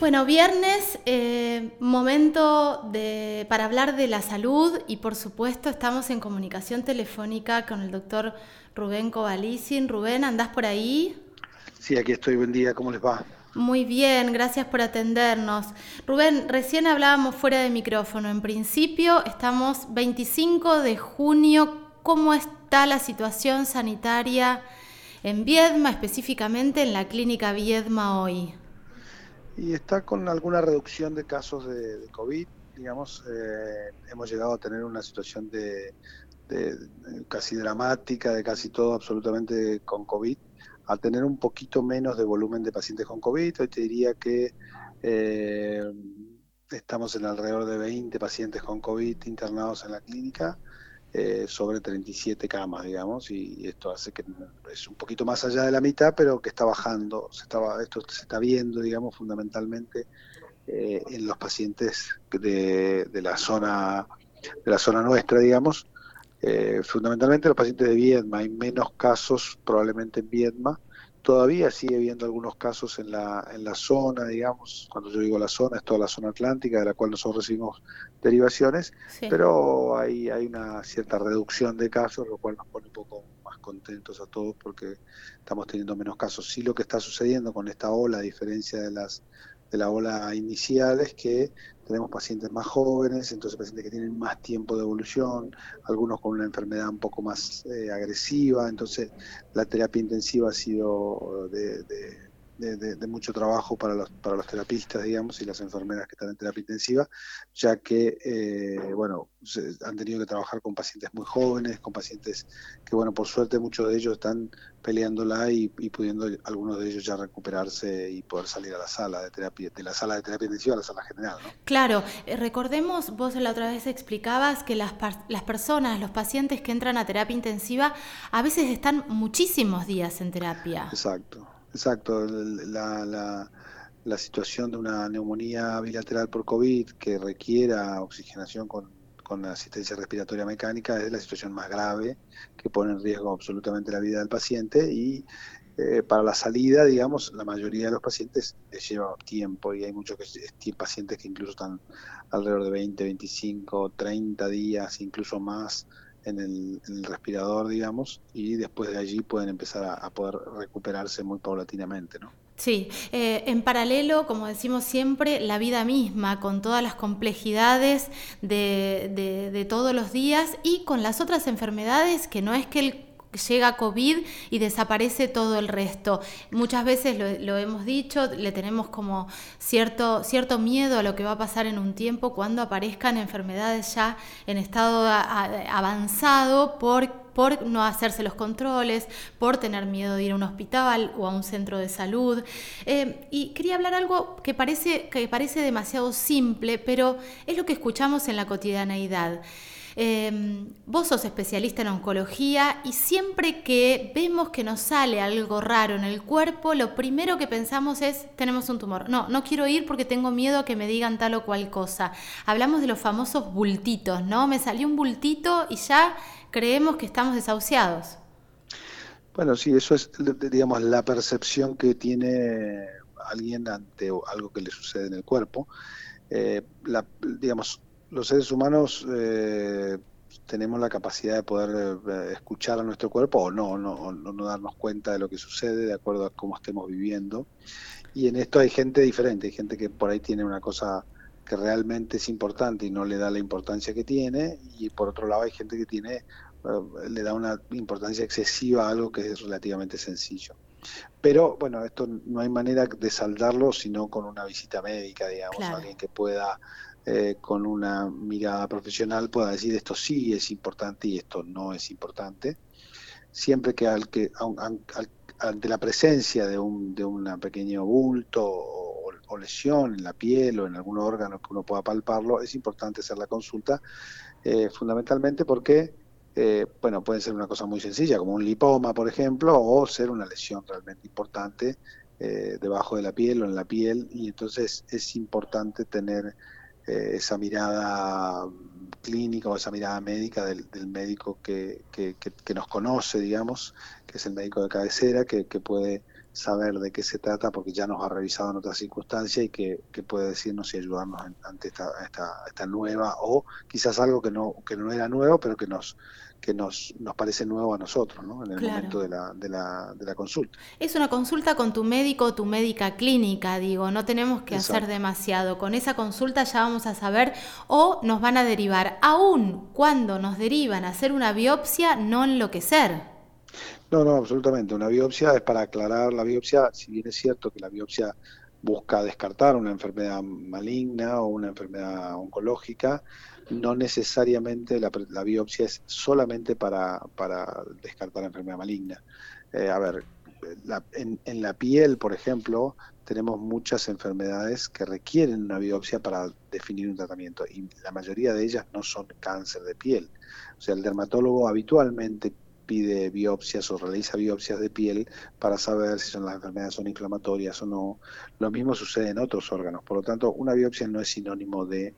Bueno, viernes, eh, momento de, para hablar de la salud y por supuesto estamos en comunicación telefónica con el doctor Rubén Covalicin. Rubén, ¿andás por ahí? Sí, aquí estoy, buen día, ¿cómo les va? Muy bien, gracias por atendernos. Rubén, recién hablábamos fuera de micrófono. En principio, estamos 25 de junio. ¿Cómo está la situación sanitaria en Viedma, específicamente en la clínica Viedma hoy? Y está con alguna reducción de casos de, COVID. Digamos, eh, hemos llegado a tener una situación de, casi dramática, de casi todo absolutamente con COVID, al tener un poquito menos de volumen de pacientes con COVID. Hoy te diría que eh, estamos en alrededor de 20 pacientes con COVID internados en la clínica eh, sobre 37 camas, digamos, y, esto hace que es un poquito más allá de la mitad, pero que está bajando, se estaba, esto se está viendo, digamos, fundamentalmente eh, en los pacientes de, de, la zona de la zona nuestra, digamos, eh, fundamentalmente los pacientes de Viedma, hay menos casos probablemente en Viedma, Todavía sigue habiendo algunos casos en la, en la zona, digamos, cuando yo digo la zona, es toda la zona atlántica de la cual nosotros recibimos derivaciones, pero hay, hay una cierta reducción de casos, lo cual nos pone un poco más contentos a todos porque estamos teniendo menos casos. Sí lo que está sucediendo con esta ola, a diferencia de las de la ola inicial, es que tenemos pacientes más jóvenes, entonces pacientes que tienen más tiempo de evolución, algunos con una enfermedad un poco más eh, agresiva, entonces la terapia intensiva ha sido de de, mucho trabajo para los, para los terapistas, digamos, y las enfermeras que están en terapia intensiva, ya que, eh, bueno, han tenido que trabajar con pacientes muy jóvenes, con pacientes que, bueno, por suerte muchos de ellos están peleándola y, y pudiendo algunos de ellos ya recuperarse y poder salir a la sala de terapia, de la sala de terapia intensiva a la sala general, ¿no? Claro, eh, recordemos, vos la otra vez explicabas que las, las personas, los pacientes que entran a terapia intensiva, a veces están muchísimos días en terapia. Exacto. Exacto, la, la, la, situación de una neumonía bilateral por COVID que requiera oxigenación con, con asistencia respiratoria mecánica es la situación más grave que pone en riesgo absolutamente la vida del paciente y eh, para la salida, digamos, la mayoría de los pacientes lleva tiempo y hay muchos que, pacientes que incluso están alrededor de 20, 25, 30 días, incluso más en el, respirador, digamos, y después de allí pueden empezar a, poder recuperarse muy paulatinamente, ¿no? Sí, eh, en paralelo, como decimos siempre, la vida misma, con todas las complejidades de, de, de todos los días y con las otras enfermedades, que no es que el llega COVID y desaparece todo el resto. Muchas veces lo, hemos dicho, le tenemos como cierto, cierto miedo a lo que va a pasar en un tiempo cuando aparezcan enfermedades ya en estado avanzado por, por no hacerse los controles, por tener miedo de ir a un hospital o a un centro de salud. Eh, y quería hablar algo que parece, que parece demasiado simple, pero es lo que escuchamos en la cotidianeidad. Em, vos sos especialista en oncología y siempre que vemos que nos sale algo raro en el cuerpo, lo primero que pensamos es, tenemos un tumor. No, no quiero ir porque tengo miedo a que me digan tal o cual cosa. Hablamos de los famosos bultitos, ¿no? Me salió un bultito y ya creemos que estamos desahuciados. Bueno, sí, eso es, digamos, la percepción que tiene alguien ante algo que le sucede en el cuerpo. Eh, digamos, los seres humanos eh, tenemos la capacidad de poder eh, escuchar a nuestro cuerpo o no, no, no, darnos cuenta de lo que sucede de acuerdo a cómo estemos viviendo. Y en esto hay gente diferente, hay gente que por ahí tiene una cosa que realmente es importante y no le da la importancia que tiene, y por otro lado hay gente que tiene eh, le da una importancia excesiva a algo que es relativamente sencillo. Pero bueno, esto no hay manera de saldarlo sino con una visita médica, digamos, alguien que pueda eh, con una mirada profesional pueda decir esto sí es importante y esto no es importante. Siempre que, al, que ante la presencia de un de una pequeño bulto o, lesión en la piel o en algún órgano que uno pueda palparlo, es importante hacer la consulta, eh, fundamentalmente porque eh, bueno, puede ser una cosa muy sencilla, como un lipoma, por ejemplo, o ser una lesión realmente importante debajo de la piel o en la piel, y entonces es importante tener eh, esa mirada clínica o esa mirada médica del, médico que, que, nos conoce, digamos, que es el médico de cabecera, que, puede saber de qué se trata porque ya nos ha revisado en otras circunstancias y que, puede decirnos y ayudarnos ante esta, esta, esta, nueva o quizás algo que no, que no era nuevo pero que nos que nos, nos parece nuevo a nosotros ¿no? en el momento de la, de, la, de la consulta. Es una consulta con tu médico o tu médica clínica, digo, no tenemos que hacer demasiado. Con esa consulta ya vamos a saber o nos van a derivar, aún cuando nos derivan a hacer una biopsia, no enloquecer. No, no, absolutamente. Una biopsia es para aclarar la biopsia, si bien es cierto que la biopsia busca descartar una enfermedad maligna o una enfermedad oncológica, no necesariamente la, biopsia es solamente para, para, descartar la enfermedad maligna. Eh, a ver, en, la piel, por ejemplo, tenemos muchas enfermedades que requieren una biopsia para definir un tratamiento y la mayoría de ellas no son cáncer de piel. O sea, el dermatólogo habitualmente pide biopsias o realiza biopsias de piel para saber si son las enfermedades son inflamatorias o no. Lo mismo sucede en otros órganos. Por lo tanto, una biopsia no es sinónimo de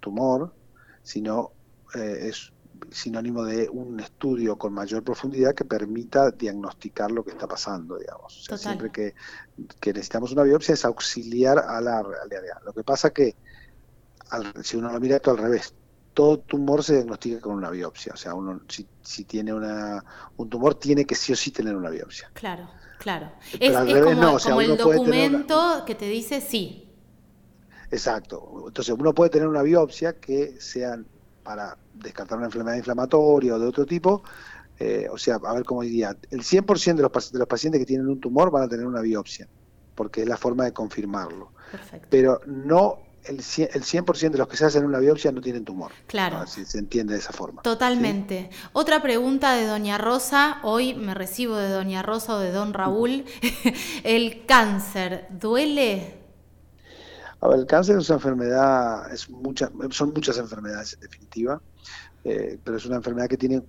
tumor, sino eh, es sinónimo de un estudio con mayor profundidad que permita diagnosticar lo que está pasando, digamos. siempre que, necesitamos una biopsia es auxiliar a la realidad. Lo que pasa que si uno lo mira esto al revés, todo tumor se diagnostica con una biopsia. O sea, uno si, si tiene una, un tumor tiene que sí o sí tener una biopsia. Claro, claro. es, como, el documento que te dice sí. Exacto. Entonces uno puede tener una biopsia que sea para descartar una enfermedad inflamatoria o de otro tipo. Eh, o sea, a ver cómo diría, el 100% de los, de los pacientes que tienen un tumor van a tener una biopsia, porque es la forma de confirmarlo. Perfecto. Pero no el 100%, de los que se hacen una biopsia no tienen tumor. Claro. Si se entiende de esa forma. Totalmente. Otra pregunta de Doña Rosa, hoy me recibo de Doña Rosa o de Don Raúl. ¿El cáncer duele? A ver, el cáncer es una enfermedad, es mucha, son muchas enfermedades en definitiva. Eh, pero es una enfermedad que tiene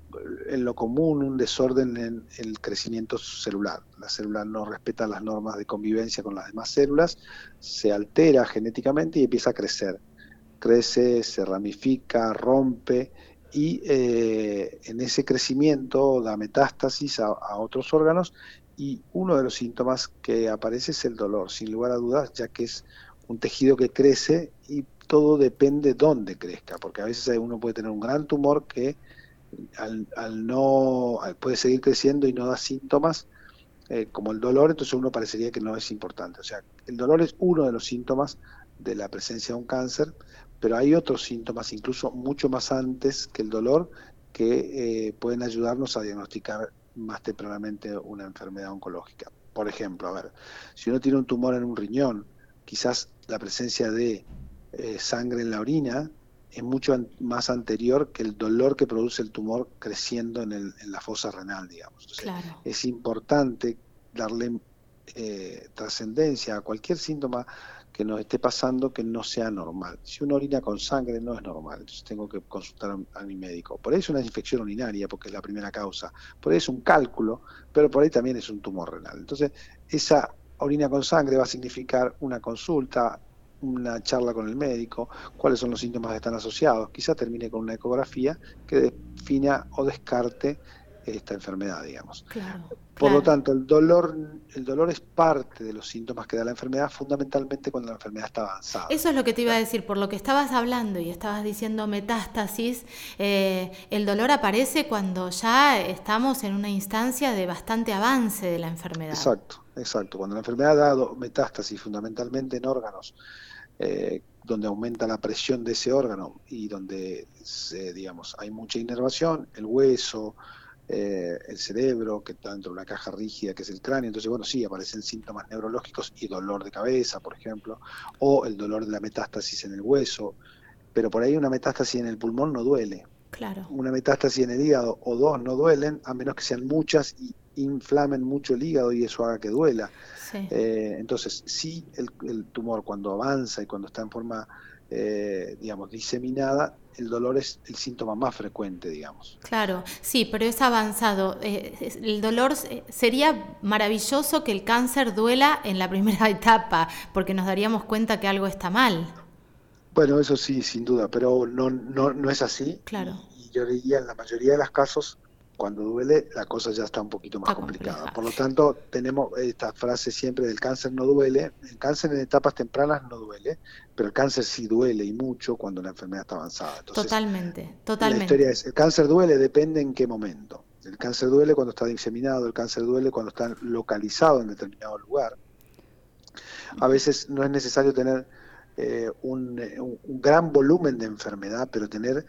en lo común un desorden en el crecimiento celular. La célula no respeta las normas de convivencia con las demás células, se altera genéticamente y empieza a crecer. Crece, se ramifica, rompe y eh, en ese crecimiento da metástasis a otros órganos y uno de los síntomas que aparece es el dolor, sin lugar a dudas, ya que es un tejido que crece y todo depende dónde crezca, porque a veces uno puede tener un gran tumor que al, no puede seguir creciendo y no da síntomas eh, como el dolor, entonces uno parecería que no es importante. O sea, el dolor es uno de los síntomas de la presencia de un cáncer, pero hay otros síntomas, incluso mucho más antes que el dolor, que eh, pueden ayudarnos a diagnosticar más tempranamente una enfermedad oncológica. Por ejemplo, a ver, si uno tiene un tumor en un riñón, quizás la presencia de eh, sangre en la orina es mucho más anterior que el dolor que produce el tumor creciendo en, el, en la fosa renal, digamos. Es importante darle eh, trascendencia a cualquier síntoma que nos esté pasando que no sea normal. Si uno orina con sangre no es normal, entonces tengo que consultar a, a, mi médico. Por ahí es una infección urinaria, porque es la primera causa. Por ahí es un cálculo, pero por ahí también es un tumor renal. Entonces, esa orina con sangre va a significar una consulta, una charla con el médico, cuáles son los síntomas que están asociados. Quizá termine con una ecografía que defina o descarte esta enfermedad, digamos. Por lo tanto, el dolor, el dolor es parte de los síntomas que da la enfermedad, fundamentalmente cuando la enfermedad está avanzada. Eso es lo que te iba a decir, por lo que estabas hablando y estabas diciendo metástasis, eh, el dolor aparece cuando ya estamos en una instancia de bastante avance de la enfermedad. Exacto, exacto. Cuando la enfermedad ha dado metástasis fundamentalmente en órganos eh, donde aumenta la presión de ese órgano y donde, digamos, hay mucha inervación, el hueso, eh, el cerebro, que está dentro de una caja rígida que es el cráneo. Entonces, bueno, sí, aparecen síntomas neurológicos y dolor de cabeza, por ejemplo, o el dolor de la metástasis en el hueso, pero por ahí una metástasis en el pulmón no duele. Claro. Una metástasis en el hígado o dos no duelen, a menos que sean muchas y inflamen mucho el hígado y eso haga que duela. Eh, entonces, sí, el, tumor cuando avanza y cuando está en forma, eh, digamos, diseminada, el dolor es el síntoma más frecuente, digamos. Claro, sí, pero es avanzado. Eh, el dolor sería maravilloso que el cáncer duela en la primera etapa, porque nos daríamos cuenta que algo está mal. Bueno, eso sí, sin duda, pero no, no, no es así. Claro. Y yo diría en la mayoría de los casos Cuando duele, la cosa ya está un poquito más complicada. Por lo tanto, tenemos esta frase siempre del cáncer no duele. El cáncer en etapas tempranas no duele, pero el cáncer sí duele y mucho cuando la enfermedad está avanzada. totalmente, totalmente. La historia es, el cáncer duele, depende en qué momento. El cáncer duele cuando está diseminado, el cáncer duele cuando está localizado en determinado lugar. A veces no es necesario tener eh, un, gran volumen de enfermedad, pero tener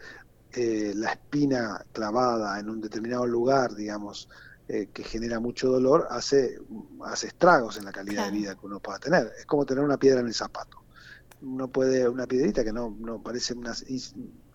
eh, la espina clavada en un determinado lugar, digamos, eh, que genera mucho dolor, hace, hace estragos en la calidad de vida que uno pueda tener. Es como tener una piedra en el zapato. Uno puede, una piedrita que no, no parece una,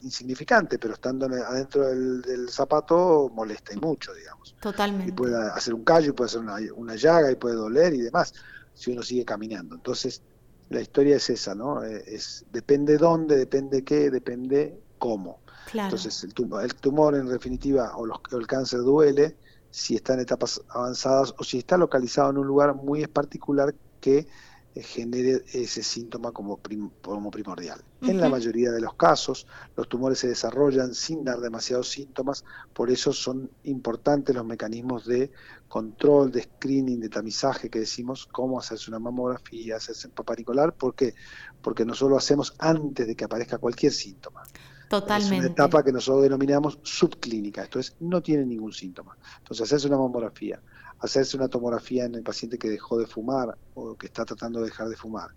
insignificante, pero estando adentro del, zapato molesta y mucho, digamos. Totalmente. Y puede hacer un callo, y puede hacer una, una llaga, y puede doler y demás, si uno sigue caminando. Entonces, la historia es esa, ¿no? Eh, es, depende dónde, depende qué, depende cómo. Entonces, el tumor, el tumor en definitiva o, los, el cáncer duele si está en etapas avanzadas o si está localizado en un lugar muy particular que eh, genere ese síntoma como, como primordial. En la mayoría de los casos, los tumores se desarrollan sin dar demasiados síntomas, por eso son importantes los mecanismos de control, de screening, de tamizaje que decimos, cómo hacerse una mamografía, hacerse un papá ¿por qué? Porque nosotros lo hacemos antes de que aparezca cualquier síntoma. Totalmente. Es una etapa que nosotros denominamos subclínica, esto es, no tiene ningún síntoma. Entonces, hacerse una mamografía, hacerse una tomografía en el paciente que dejó de fumar o que está tratando de dejar de fumar,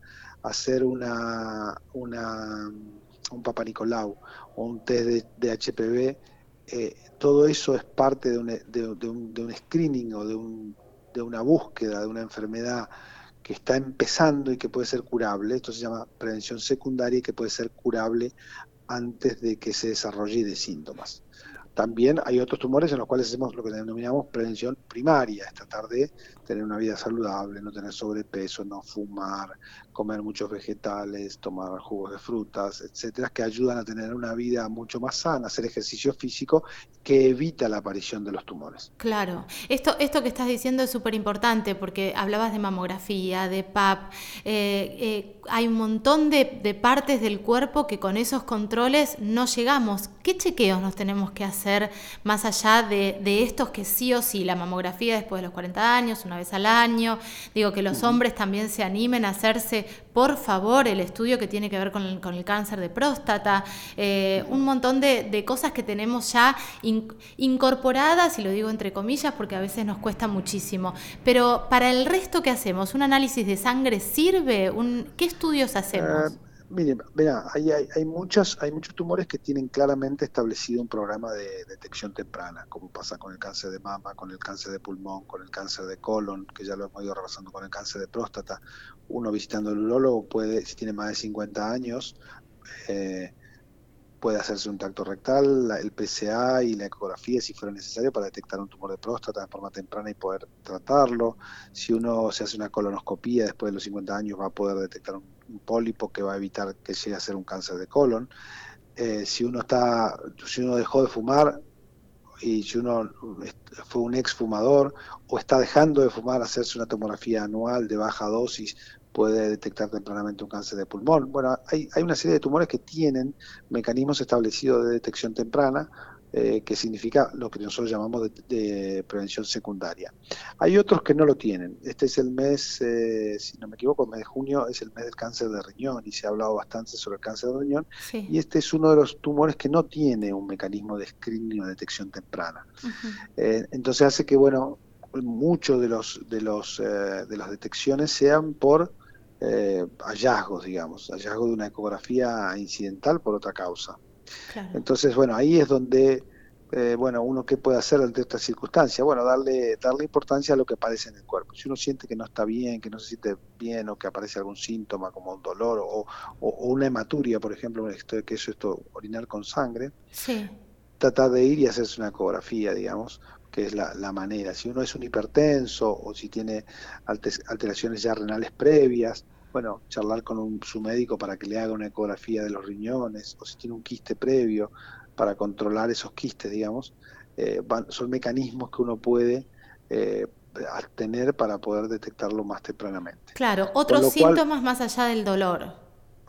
hacer una, una un Papa Nicolau o un test de, HPV, eh, todo eso es parte de un, de, un, de un screening o de, un, de una búsqueda de una enfermedad que está empezando y que puede ser curable. Esto se llama prevención secundaria y que puede ser curable antes de que se desarrolle de síntomas. También hay otros tumores en los cuales hacemos lo que denominamos prevención primaria, es tratar de tener una vida saludable, no tener sobrepeso, no fumar, comer muchos vegetales, tomar jugos de frutas, etcétera, que ayudan a tener una vida mucho más sana, hacer ejercicio físico que evita la aparición de los tumores. Claro, esto, esto que estás diciendo es súper importante porque hablabas de mamografía, de PAP, eh, eh, hay un montón de, partes del cuerpo que con esos controles no llegamos. ¿Qué chequeos nos tenemos que hacer más allá de, de estos que sí o sí, la mamografía después de los 40 años, una vez al año. Digo que los hombres también se animen a hacerse, por favor, el estudio que tiene que ver con el, cáncer de próstata. Eh, un montón de, cosas que tenemos ya incorporadas, y lo digo entre comillas porque a veces nos cuesta muchísimo. Pero para el resto, ¿qué hacemos? ¿Un análisis de sangre sirve? ¿Un, ¿Qué estudios hacemos? Eh, Mire, hay, hay, hay, muchas, hay muchos tumores que tienen claramente establecido un programa de detección temprana, como pasa con el cáncer de mama, con el cáncer de pulmón, con el cáncer de colon, que ya lo hemos ido repasando con el cáncer de próstata. Uno visitando el urólogo puede, si tiene más de 50 años, eh, puede hacerse un tacto rectal, el PCA y la ecografía si fuera necesario para detectar un tumor de próstata de forma temprana y poder tratarlo. Si uno se hace una colonoscopía después de los 50 años va a poder detectar un, pólipo que va a evitar que llegue a ser un cáncer de colon. Eh, si uno está, si uno dejó de fumar y si uno fue un ex fumador o está dejando de fumar, hacerse una tomografía anual de baja dosis puede detectar tempranamente un cáncer de pulmón. Bueno, hay, hay una serie de tumores que tienen mecanismos establecidos de detección temprana, eh, que significa lo que nosotros llamamos de, prevención secundaria. Hay otros que no lo tienen. Este es el mes, eh, si no me equivoco, el mes de junio es el mes del cáncer de riñón y se ha hablado bastante sobre el cáncer de riñón. Y este es uno de los tumores que no tiene un mecanismo de screening o detección temprana. Eh, entonces hace que, bueno, muchos de los de los de las detecciones sean por eh, hallazgos, digamos, hallazgo de una ecografía incidental por otra causa. Entonces, bueno, ahí es donde, eh, bueno, uno qué puede hacer ante esta circunstancia, bueno, darle, darle importancia a lo que aparece en el cuerpo. Si uno siente que no está bien, que no se siente bien o que aparece algún síntoma como un dolor o, una hematuria, por ejemplo, que es esto, orinar con sangre, tratar de ir y hacerse una ecografía, digamos, que es la, manera. Si uno es un hipertenso o si tiene alteraciones ya renales previas, bueno, charlar con su médico para que le haga una ecografía de los riñones o si tiene un quiste previo para controlar esos quistes, digamos, eh, son mecanismos que uno puede eh, tener para poder detectarlo más tempranamente. Claro, otros síntomas más allá del dolor.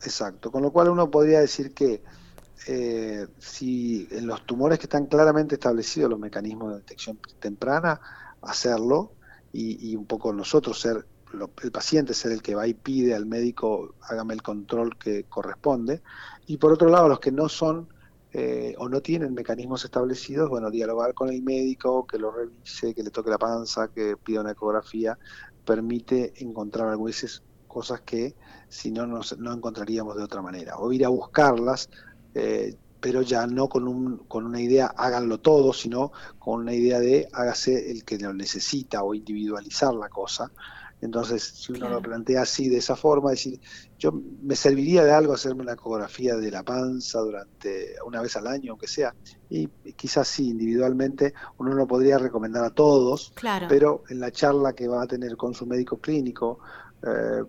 Exacto, con lo cual uno podría decir que eh, si en los tumores que están claramente establecidos los mecanismos de detección temprana, hacerlo y, un poco nosotros ser, el paciente ser el que va y pide al médico, hágame el control que corresponde. Y por otro lado, los que no son eh, o no tienen mecanismos establecidos, bueno, dialogar con el médico, que lo revise, que le toque la panza, que pida una ecografía, permite encontrar algunas cosas que si no, no encontraríamos de otra manera. O ir a buscarlas, eh, pero ya no con, un, con una idea háganlo todo, sino con una idea de hágase el que lo necesita o individualizar la cosa. Entonces, si uno lo plantea así, de esa forma, decir, yo me serviría de algo hacerme una ecografía de la panza durante una vez al año, aunque sea, y quizás sí, individualmente, uno no podría recomendar a todos, pero en la charla que va a tener con su médico clínico, eh,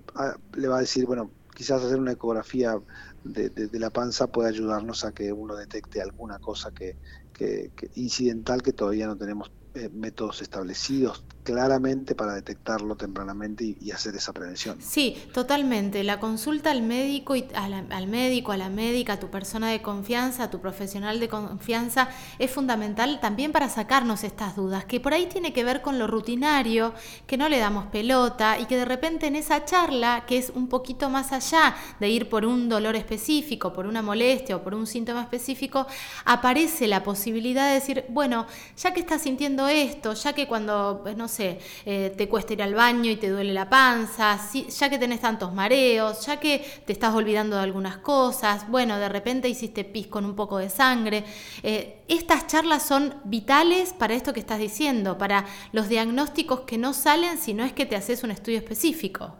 le va a decir, bueno, quizás hacer una ecografía de, de, la panza puede ayudarnos a que uno detecte alguna cosa que, que, que incidental que todavía no tenemos eh, métodos establecidos claramente para detectarlo tempranamente y, hacer esa prevención. Sí, totalmente. La consulta al médico, y al médico, a la médica, a tu persona de confianza, a tu profesional de confianza, es fundamental también para sacarnos estas dudas, que por ahí tiene que ver con lo rutinario, que no le damos pelota y que de repente en esa charla, que es un poquito más allá de ir por un dolor específico, por una molestia o por un síntoma específico, aparece la posibilidad de decir, bueno, ya que estás sintiendo esto, ya que cuando, no sé, eh, te cuesta ir al baño y te duele la panza, ya que tenés tantos mareos, ya que te estás olvidando de algunas cosas, bueno, de repente hiciste pis con un poco de sangre. Eh, estas charlas son vitales para esto que estás diciendo, para los diagnósticos que no salen si no es que te haces un estudio específico.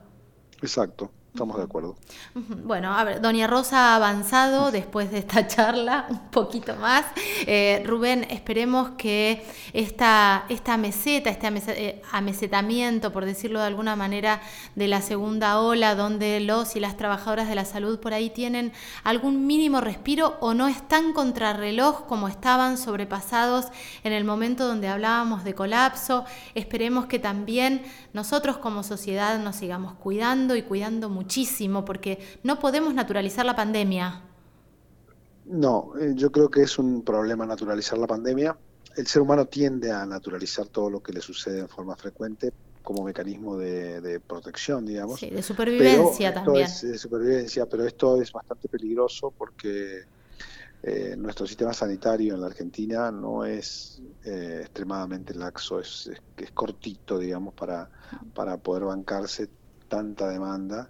Exacto. Estamos de acuerdo. Bueno, a ver, Doña Rosa ha avanzado después de esta charla un poquito más. Eh, Rubén, esperemos que esta, esta meseta, este eh, amesetamiento, por decirlo de alguna manera, de la segunda ola, donde los y las trabajadoras de la salud por ahí tienen algún mínimo respiro o no están contrarreloj como estaban sobrepasados en el momento donde hablábamos de colapso. Esperemos que también nosotros como sociedad nos sigamos cuidando y cuidando mucho muchísimo porque no podemos naturalizar la pandemia. No, eh, yo creo que es un problema naturalizar la pandemia. El ser humano tiende a naturalizar todo lo que le sucede en forma frecuente como mecanismo de, protección, digamos. Sí, de supervivencia también. de supervivencia, pero esto es bastante peligroso porque eh, nuestro sistema sanitario en la Argentina no es eh, extremadamente laxo, es, es, cortito, digamos, para, para poder bancarse tanta demanda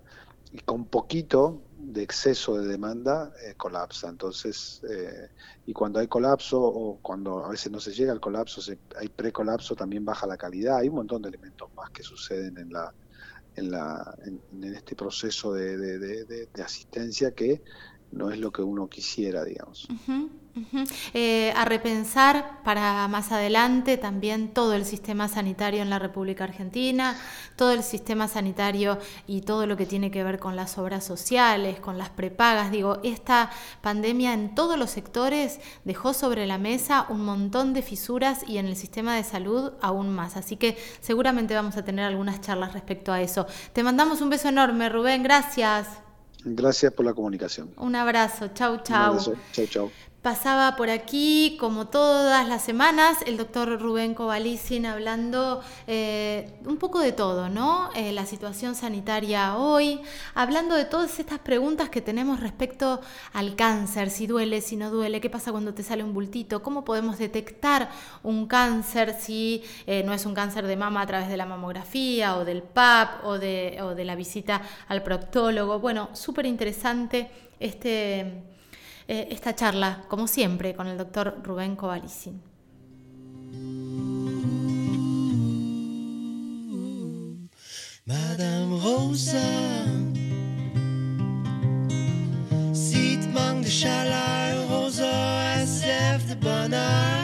y con poquito de exceso de demanda eh, colapsa. Entonces, eh, y cuando hay colapso o cuando a veces no se llega al colapso, se, hay precolapso, también baja la calidad. Hay un montón de elementos más que suceden en la en, la, en, este proceso de, de, de, asistencia que no es lo que uno quisiera, digamos. Eh, a repensar para más adelante también todo el sistema sanitario en la República Argentina, todo el sistema sanitario y todo lo que tiene que ver con las obras sociales, con las prepagas. Digo, esta pandemia en todos los sectores dejó sobre la mesa un montón de fisuras y en el sistema de salud aún más. Así que seguramente vamos a tener algunas charlas respecto a eso. Te mandamos un beso enorme, Rubén. Gracias. Gracias por la comunicación. Un abrazo. Chau, chau. Un Chau, chau. Pasaba por aquí, como todas las semanas, el doctor Rubén Kovalicin hablando eh, un poco de todo, ¿no? Eh, la situación sanitaria hoy, hablando de todas estas preguntas que tenemos respecto al cáncer, si duele, si no duele, qué pasa cuando te sale un bultito, cómo podemos detectar un cáncer si eh, no es un cáncer de mama a través de la mamografía o del PAP o de, o de la visita al proctólogo. Bueno, súper interesante este eh, esta charla, como siempre, con el doctor Rubén Kovalicin. Madame Rosa sieht man Rosa, es de banal.